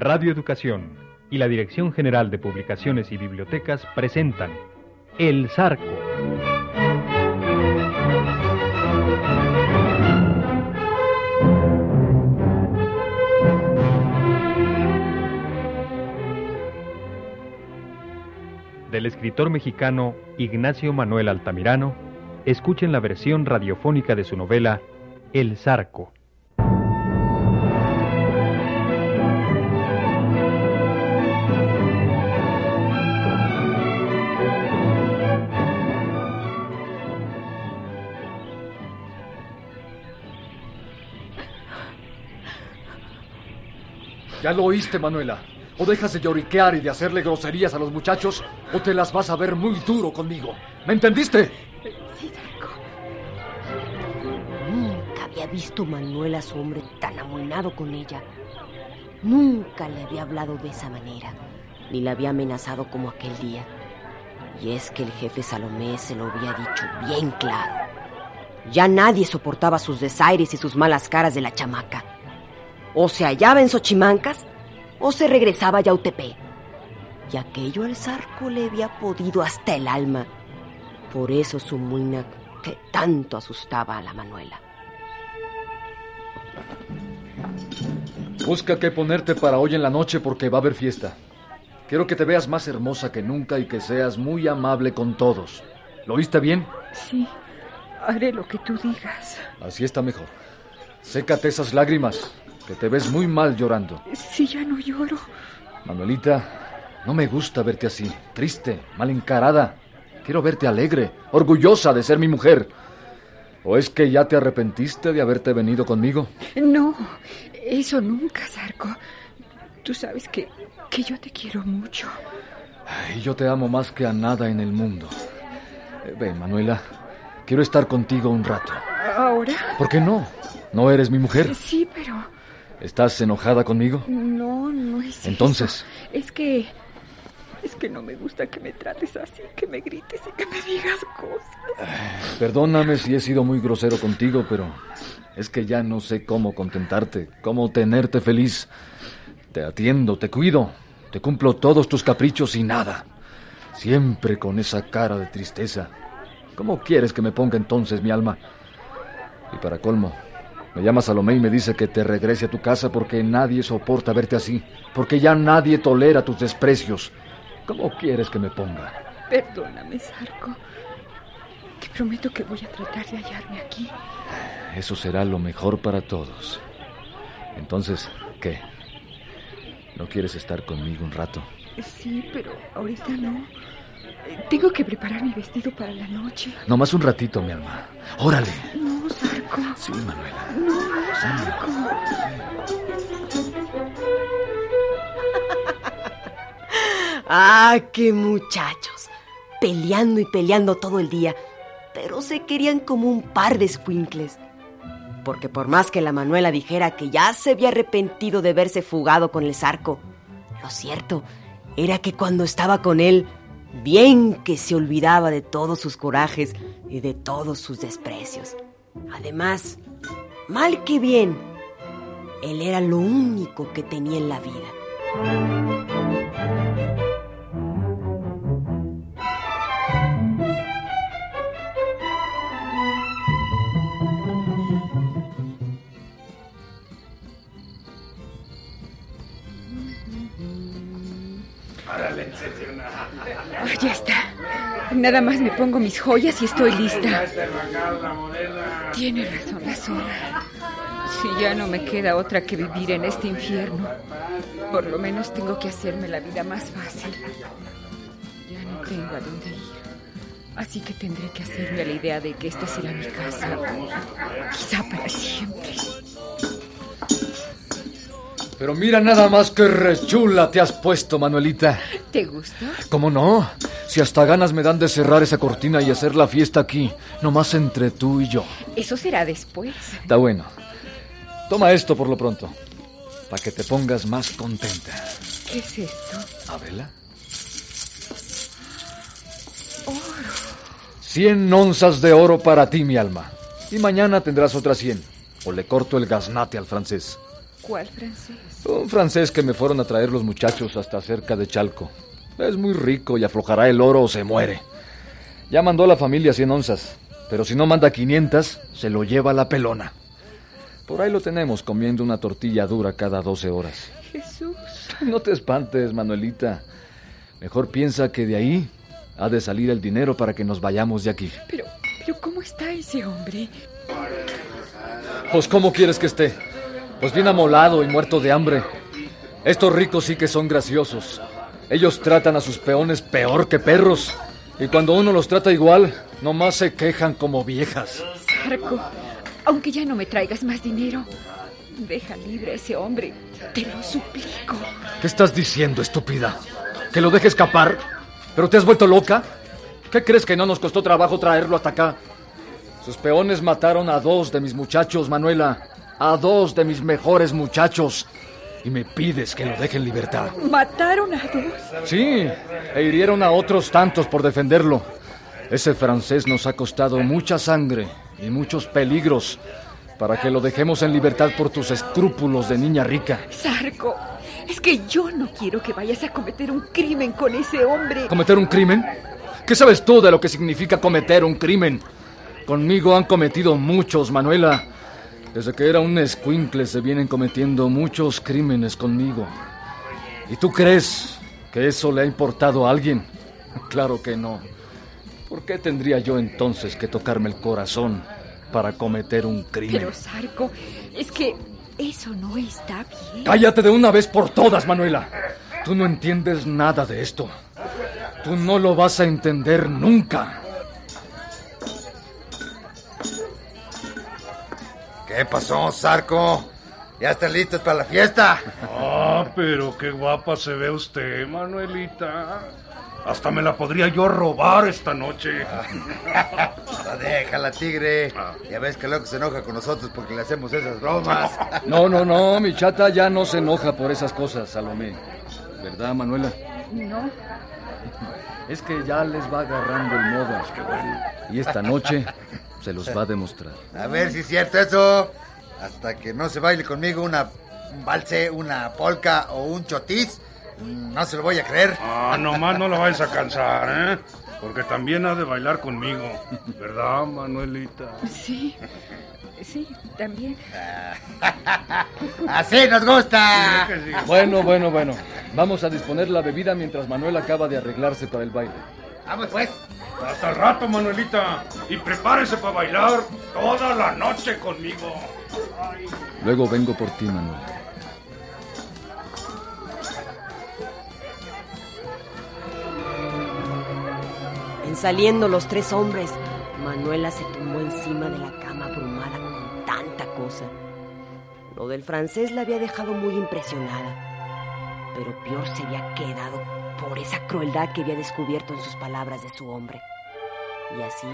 Radio Educación y la Dirección General de Publicaciones y Bibliotecas presentan El Zarco. Del escritor mexicano Ignacio Manuel Altamirano, escuchen la versión radiofónica de su novela El Zarco. Ya lo oíste, Manuela. O dejas de lloriquear y de hacerle groserías a los muchachos, o te las vas a ver muy duro conmigo. ¿Me entendiste? Sí, zarco. Nunca había visto Manuel a su hombre tan amoinado con ella. Nunca le había hablado de esa manera, ni le había amenazado como aquel día. Y es que el jefe Salomé se lo había dicho bien claro. Ya nadie soportaba sus desaires y sus malas caras de la chamaca. O se hallaba en Xochimancas o se regresaba a Yautepec. Y aquello al zarco le había podido hasta el alma. Por eso su muina que tanto asustaba a la Manuela. Busca qué ponerte para hoy en la noche porque va a haber fiesta. Quiero que te veas más hermosa que nunca y que seas muy amable con todos. ¿Lo oíste bien? Sí, haré lo que tú digas. Así está mejor. Sécate esas lágrimas, que te ves muy mal llorando. Si ya no lloro. Manuelita, no me gusta verte así, triste, mal encarada. Quiero verte alegre, orgullosa de ser mi mujer. ¿O es que ya te arrepentiste de haberte venido conmigo? No, eso nunca, Zarco. Tú sabes que, que yo te quiero mucho. Ay, yo te amo más que a nada en el mundo. Eh, ven, Manuela, quiero estar contigo un rato. ¿Ahora? ¿Por qué no? ¿No eres mi mujer? Sí, pero ¿Estás enojada conmigo? no, no es eso. Entonces. Es que... Es que no me gusta que me trates así, que me grites y que me digas cosas. Perdóname si he sido muy grosero contigo, pero es que ya no sé cómo contentarte, cómo tenerte feliz. Te atiendo, te cuido, te cumplo todos tus caprichos y nada. Siempre con esa cara de tristeza. ¿Cómo quieres que me ponga entonces mi alma? Y para colmo, me llama Salomé y me dice que te regrese a tu casa porque nadie soporta verte así, porque ya nadie tolera tus desprecios. ¿Cómo quieres que me ponga? Perdóname, Zarco. Te prometo que voy a tratar de hallarme aquí. Eso será lo mejor para todos. Entonces, ¿qué? ¿No quieres estar conmigo un rato? Sí, pero ahorita no. Tengo que preparar mi vestido para la noche. Nomás un ratito, mi alma. Órale. No, Zarco. Sí, Manuela. No. ¡Ah, qué muchachos! Peleando y peleando todo el día, pero se querían como un par de escuincles. Porque por más que la Manuela dijera que ya se había arrepentido de verse fugado con el zarco, lo cierto era que cuando estaba con él, bien que se olvidaba de todos sus corajes y de todos sus desprecios. Además, mal que bien, él era lo único que tenía en la vida. Nada más me pongo mis joyas y estoy lista. Tiene razón la zorra. Si ya no me queda otra que vivir en este infierno, por lo menos tengo que hacerme la vida más fácil. Ya no tengo a dónde ir. Así que tendré que hacerme a la idea de que esta será mi casa. Quizá para siempre. Pero mira nada más que rechula te has puesto, Manuelita. ¿Te gustó? ¿Cómo no? Si hasta ganas me dan de cerrar esa cortina y hacer la fiesta aquí, nomás entre tú y yo. Eso será después. Está bueno. Toma esto por lo pronto, para que te pongas más contenta. ¿Qué es esto? ¿Abela? Oro. Cien onzas de oro para ti, mi alma. Y mañana tendrás otras cien. O le corto el gaznate al francés. ¿Cuál francés? Un francés que me fueron a traer los muchachos hasta cerca de Chalco. Es muy rico y aflojará el oro o se muere. Ya mandó a la familia cien onzas, pero si no manda quinientas, se lo lleva la pelona. Por ahí lo tenemos comiendo una tortilla dura cada doce horas. Jesús. No te espantes, Manuelita. Mejor piensa que de ahí ha de salir el dinero para que nos vayamos de aquí. Pero, pero ¿cómo está ese hombre? Pues ¿cómo quieres que esté? Pues bien amolado y muerto de hambre. Estos ricos sí que son graciosos. Ellos tratan a sus peones peor que perros. Y cuando uno los trata igual, nomás se quejan como viejas. Sarco, aunque ya no me traigas más dinero, deja libre a ese hombre. Te lo suplico. ¿Qué estás diciendo, estúpida? ¿Que lo deje escapar? ¿Pero te has vuelto loca? ¿Qué crees que no nos costó trabajo traerlo hasta acá? Sus peones mataron a dos de mis muchachos, Manuela. A dos de mis mejores muchachos. Y me pides que lo deje en libertad. ¿Mataron a dos? Sí, e hirieron a otros tantos por defenderlo. Ese francés nos ha costado mucha sangre y muchos peligros para que lo dejemos en libertad por tus escrúpulos de niña rica. Sarco, es que yo no quiero que vayas a cometer un crimen con ese hombre. ¿Cometer un crimen? ¿Qué sabes tú de lo que significa cometer un crimen? Conmigo han cometido muchos, Manuela. Desde que era un escuincle se vienen cometiendo muchos crímenes conmigo. ¿Y tú crees que eso le ha importado a alguien? Claro que no. ¿Por qué tendría yo entonces que tocarme el corazón para cometer un crimen? Pero, Sarco, es que eso no está bien. Cállate de una vez por todas, Manuela. Tú no entiendes nada de esto. Tú no lo vas a entender nunca. ¿Qué pasó, Zarco? ¿Ya están listos para la fiesta? Ah, pero qué guapa se ve usted, Manuelita. Hasta me la podría yo robar esta noche. No, déjala, tigre. Ya ves que luego se enoja con nosotros porque le hacemos esas bromas. No, no, no, mi chata ya no se enoja por esas cosas, Salomé. ¿Verdad, Manuela? No. Es que ya les va agarrando el modo. Y esta noche se los va a demostrar. A ver si es cierto eso. Hasta que no se baile conmigo una, un valse, una polca o un chotis, no se lo voy a creer. Ah, nomás no la vais a cansar, ¿eh? Porque también ha de bailar conmigo. ¿Verdad, Manuelita? Sí. Sí, también. Así nos gusta. Sí, que sí. Bueno, bueno, bueno. Vamos a disponer la bebida mientras Manuel acaba de arreglarse para el baile. Vamos pues. Hasta el rato, Manuelita. Y prepárese para bailar toda la noche conmigo. Luego vengo por ti, Manuel. En saliendo los tres hombres, Manuela se tumbó encima de la cama abrumada con tanta cosa. Lo del francés la había dejado muy impresionada, pero peor se había quedado por esa crueldad que había descubierto en sus palabras de su hombre. Y así,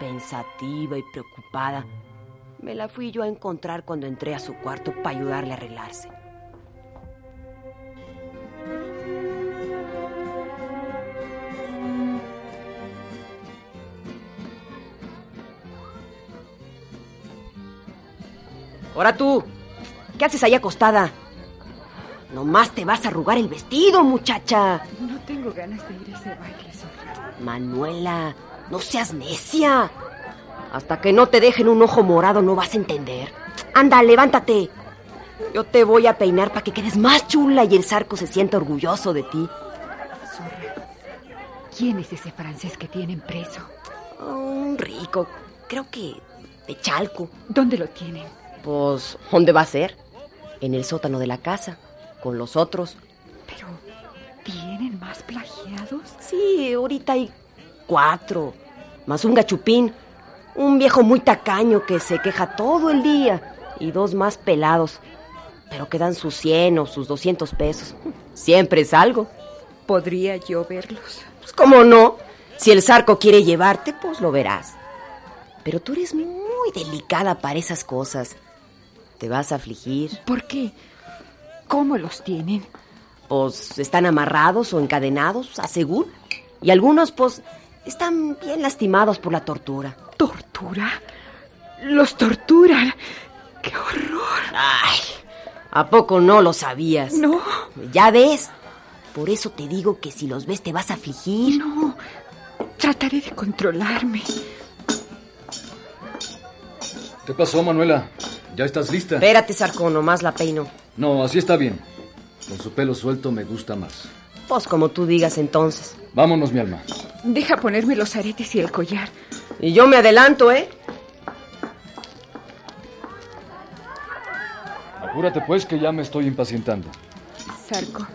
pensativa y preocupada, me la fui yo a encontrar cuando entré a su cuarto para ayudarle a arreglarse. Ahora tú, ¿qué haces ahí acostada? Nomás te vas a arrugar el vestido, muchacha. No tengo ganas de ir a ese baile sola. Manuela, no seas necia. Hasta que no te dejen un ojo morado no vas a entender. Anda, levántate. Yo te voy a peinar para que quedes más chula y el zarco se sienta orgulloso de ti. Zorra. ¿Quién es ese francés que tienen preso? Un rico, creo que de Chalco. ¿Dónde lo tienen? Pues, ¿dónde va a ser? En el sótano de la casa, con los otros. Pero, ¿tienen más plagiados? Sí, ahorita hay cuatro, más un gachupín, un viejo muy tacaño que se queja todo el día y dos más pelados. Pero quedan sus 100 o sus 200 pesos. Siempre es algo. ¿Podría yo verlos? Pues cómo no. Si el zarco quiere llevarte, pues lo verás. Pero tú eres muy delicada para esas cosas. Te vas a afligir. ¿Por qué? ¿Cómo los tienen? Pues están amarrados o encadenados, a según. Y algunos, pues, están bien lastimados por la tortura. ¿Tortura? Los torturan. ¡Qué horror! Ay, ¿a poco no lo sabías? No. Ya ves. Por eso te digo que si los ves te vas a afligir. No. Trataré de controlarme. ¿Qué pasó, Manuela? ¿Ya estás lista? Espérate, Sarco, nomás la peino. No, así está bien. Con su pelo suelto me gusta más. Pues como tú digas entonces. Vámonos, mi alma. Deja ponerme los aretes y el collar. Y yo me adelanto, ¿eh? Apúrate pues que ya me estoy impacientando. Sarco,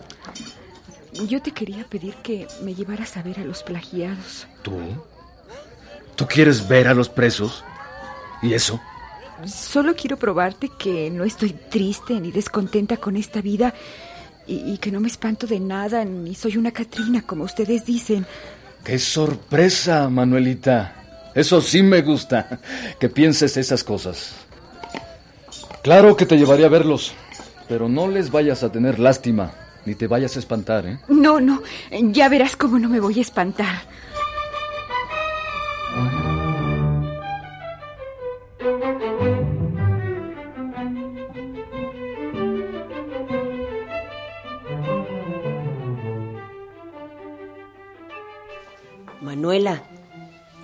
yo te quería pedir que me llevaras a ver a los plagiados. ¿Tú? ¿Tú quieres ver a los presos? ¿Y eso? Solo quiero probarte que no estoy triste ni descontenta con esta vida y, y que no me espanto de nada ni soy una Catrina, como ustedes dicen. ¡Qué sorpresa, Manuelita! Eso sí me gusta, que pienses esas cosas. Claro que te llevaré a verlos, pero no les vayas a tener lástima, ni te vayas a espantar, ¿eh? No, no, ya verás cómo no me voy a espantar.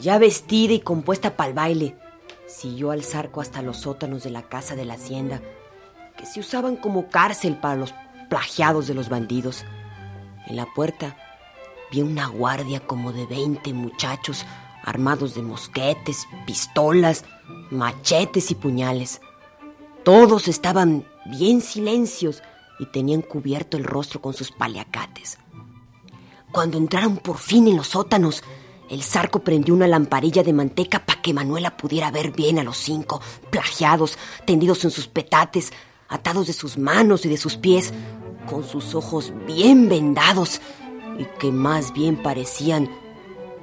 Ya vestida y compuesta para el baile, siguió al zarco hasta los sótanos de la casa de la hacienda, que se usaban como cárcel para los plagiados de los bandidos. En la puerta vi una guardia como de 20 muchachos armados de mosquetes, pistolas, machetes y puñales. Todos estaban bien silencios y tenían cubierto el rostro con sus paliacates. Cuando entraron por fin en los sótanos, el zarco prendió una lamparilla de manteca para que Manuela pudiera ver bien a los cinco, plagiados, tendidos en sus petates, atados de sus manos y de sus pies, con sus ojos bien vendados y que más bien parecían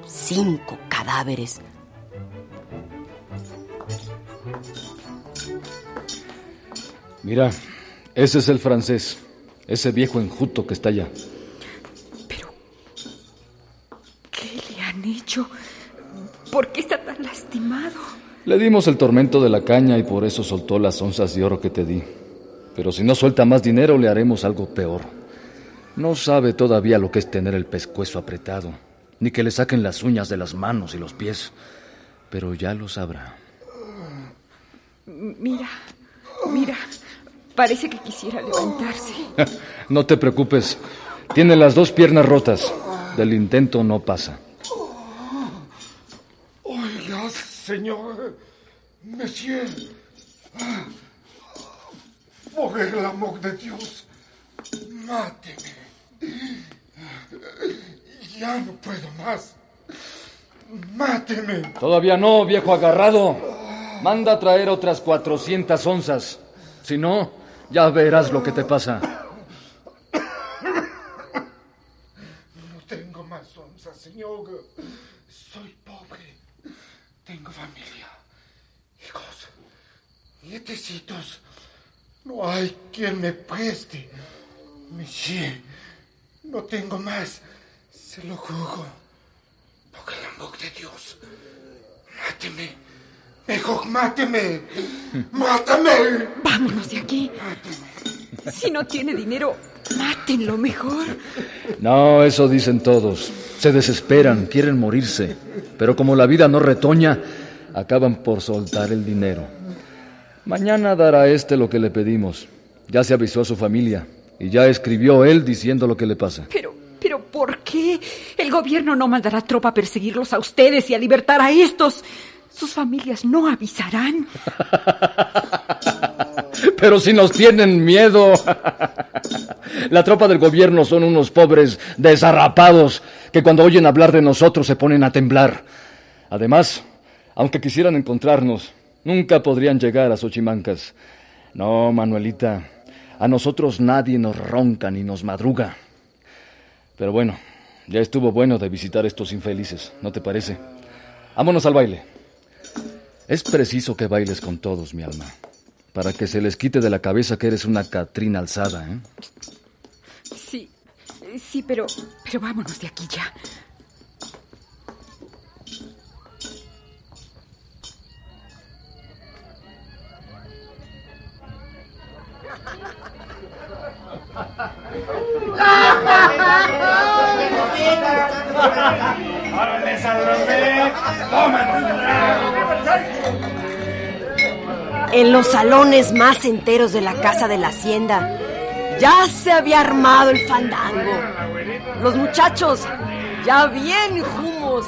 cinco cadáveres. Mira, ese es el francés, ese viejo enjuto que está allá. Pero, ¿qué ¿Por qué está tan lastimado? Le dimos el tormento de la caña y por eso soltó las onzas de oro que te di. Pero si no suelta más dinero, le haremos algo peor. No sabe todavía lo que es tener el pescuezo apretado, ni que le saquen las uñas de las manos y los pies. Pero ya lo sabrá. Mira, mira, parece que quisiera levantarse. No te preocupes. Tiene las dos piernas rotas. Del intento no pasa. Señor, monsieur. Por el amor de Dios, máteme. Ya no puedo más. Máteme. Todavía no, viejo agarrado. Manda a traer otras 400 onzas. Si no, ya verás lo que te pasa. No tengo más onzas, señor. Tengo familia, hijos, nietecitos. No hay quien me preste. Monsieur, no tengo más. Se lo juro. Por el amor de Dios. Máteme. Mejor máteme. Mátame. Vámonos de aquí. Si no tiene dinero, mátenlo mejor. No, eso dicen todos. Se desesperan, quieren morirse. Pero como la vida no retoña, acaban por soltar el dinero. Mañana dará este lo que le pedimos. Ya se avisó a su familia y ya escribió él diciendo lo que le pasa. Pero, pero ¿por qué? El gobierno no mandará tropa a perseguirlos a ustedes y a libertar a estos. Sus familias no avisarán. Pero si nos tienen miedo. La tropa del gobierno son unos pobres desarrapados que cuando oyen hablar de nosotros se ponen a temblar. Además, aunque quisieran encontrarnos, nunca podrían llegar a Xochimancas. No, Manuelita, A nosotros nadie nos ronca ni nos madruga. Pero bueno, ya estuvo bueno de visitar estos infelices, ¿no te parece? Vámonos al baile. Es preciso que bailes con todos, mi alma, para que se les quite de la cabeza que eres una Catrina alzada, ¿eh? Sí, pero, pero vámonos de aquí ya. En los salones más enteros de la casa de la hacienda ya se había armado el fandango. Los muchachos, ya bien humos,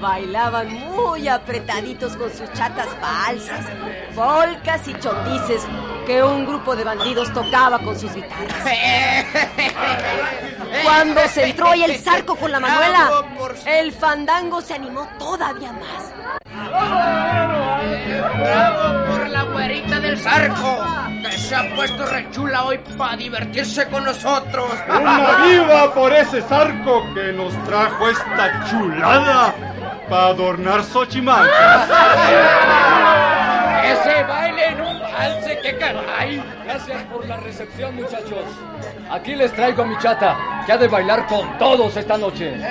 bailaban muy apretaditos con sus chatas falsas, polcas y chotices que un grupo de bandidos tocaba con sus guitarras. Cuando se entró ahí el zarco con la manuela, el fandango se animó todavía más. ¡Bravo por la güerita del zarco! Que se ha puesto rechula hoy para divertirse con nosotros. ¡Una viva por ese zarco que nos trajo esta chulada para adornar Xochimalca! ¡Ese baile en un valse, qué caray! Gracias por la recepción, muchachos. Aquí les traigo a mi chata, que ha de bailar con todos esta noche.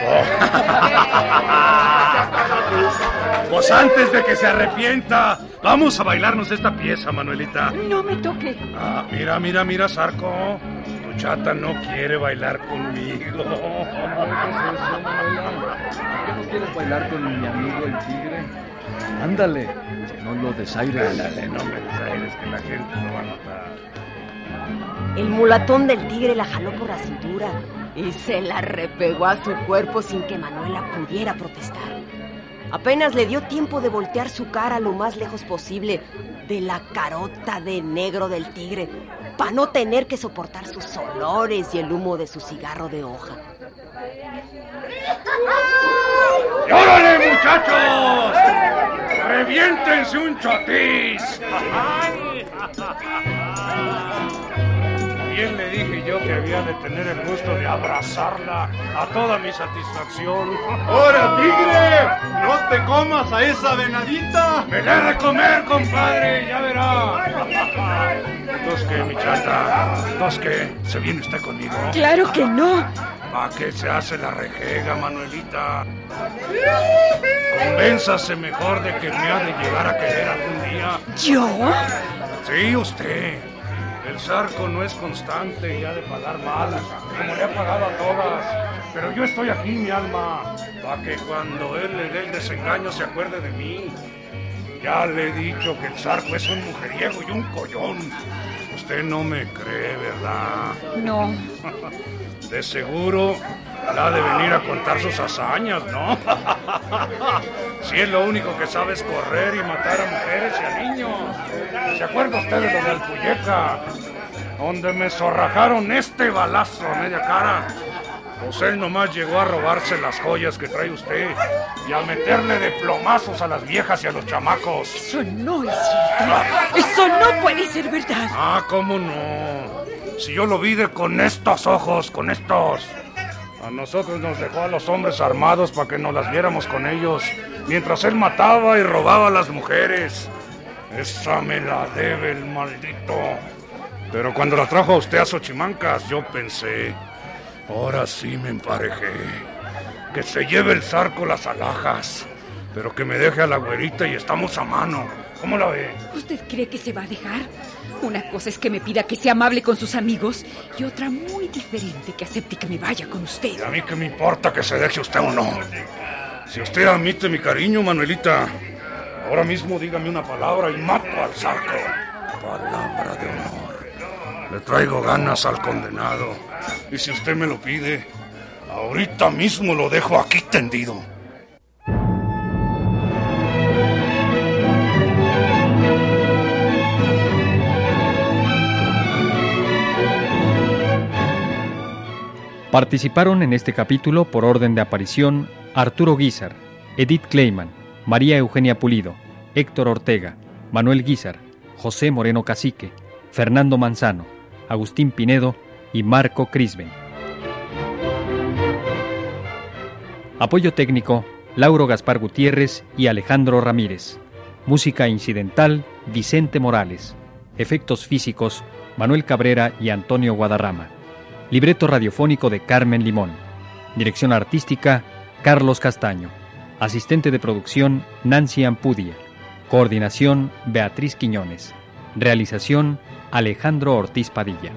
Pues antes de que se arrepienta, vamos a bailarnos esta pieza, Manuelita. No me toque. Ah, mira, mira, mira, Zarco. Tu chata no quiere bailar conmigo. ¿Por qué no quieres bailar con mi amigo el tigre? Ándale, que no lo desaires. Ándale, no me desaires, que la gente lo va a notar. El mulatón del tigre la jaló por la cintura y se la repegó a su cuerpo sin que Manuela pudiera protestar. Apenas le dio tiempo de voltear su cara lo más lejos posible de la carota de negro del tigre para no tener que soportar sus olores y el humo de su cigarro de hoja. ¡Y órale, muchachos! ¡Reviéntense un chotis! Bien le dije yo que había de tener el gusto de abrazarla a toda mi satisfacción. ¡Ahora, tigre! ¡No te comas a esa venadita! ¡Me la he de comer, compadre! ¡Ya verá! ¿Entonces qué, mi chata? ¿Entonces qué? ¿Se viene usted conmigo? Claro que no. ¿Para qué se hace la rejega, Manuelita? Convénzase mejor de que me ha de llegar a querer algún día. ¿Yo? Sí, usted. El zarco no es constante y ha de pagar mal, como le ha pagado a todas. Pero yo estoy aquí, mi alma, para que cuando él le dé el desengaño se acuerde de mí. Ya le he dicho que el zarco es un mujeriego y un collón. Usted no me cree, ¿verdad? No. De seguro la de venir a contar sus hazañas, ¿no? Si es lo único que sabe es correr y matar a mujeres y a niños. ¿Se acuerda usted de lo del Puyeca? Donde me zorrajaron este balazo a media cara. Pues él nomás llegó a robarse las joyas que trae usted y a meterle de plomazos a las viejas y a los chamacos. Eso no es cierto. Eso no puede ser verdad. Ah, ¿cómo no? Si yo lo vi de con estos ojos, con estos. A nosotros nos dejó a los hombres armados para que nos las viéramos con ellos, mientras él mataba y robaba a las mujeres. Esa me la debe el maldito. Pero cuando la trajo a usted a Xochimancas, yo pensé, ahora sí me emparejé. Que se lleve el zarco las alhajas, pero que me deje a la güerita y estamos a mano. ¿Cómo la ve? ¿Usted cree que se va a dejar? Una cosa es que me pida que sea amable con sus amigos y otra muy diferente que acepte que me vaya con usted. ¿Y a mí qué me importa que se deje usted o no? Si usted admite mi cariño, Manuelita, ahora mismo dígame una palabra y mato al zarco. Palabra de honor. Le traigo ganas al condenado. Y si usted me lo pide, ahorita mismo lo dejo aquí tendido. Participaron en este capítulo por orden de aparición Arturo Guizar, Edith Kleiman, María Eugenia Pulido, Héctor Ortega, Manuel Guizar, José Moreno Cacique, Fernando Manzano, Agustín Pinedo y Marco Crisben. Apoyo técnico, Lauro Gaspar Gutiérrez y Alejandro Ramírez. Música incidental, Vicente Morales. Efectos físicos, Manuel Cabrera y Antonio Guadarrama. Libreto radiofónico de Carmen Limón. Dirección artística, Carlos Castaño. Asistente de producción, Nancy Ampudia. Coordinación, Beatriz Quiñones. Realización, Alejandro Ortiz Padilla.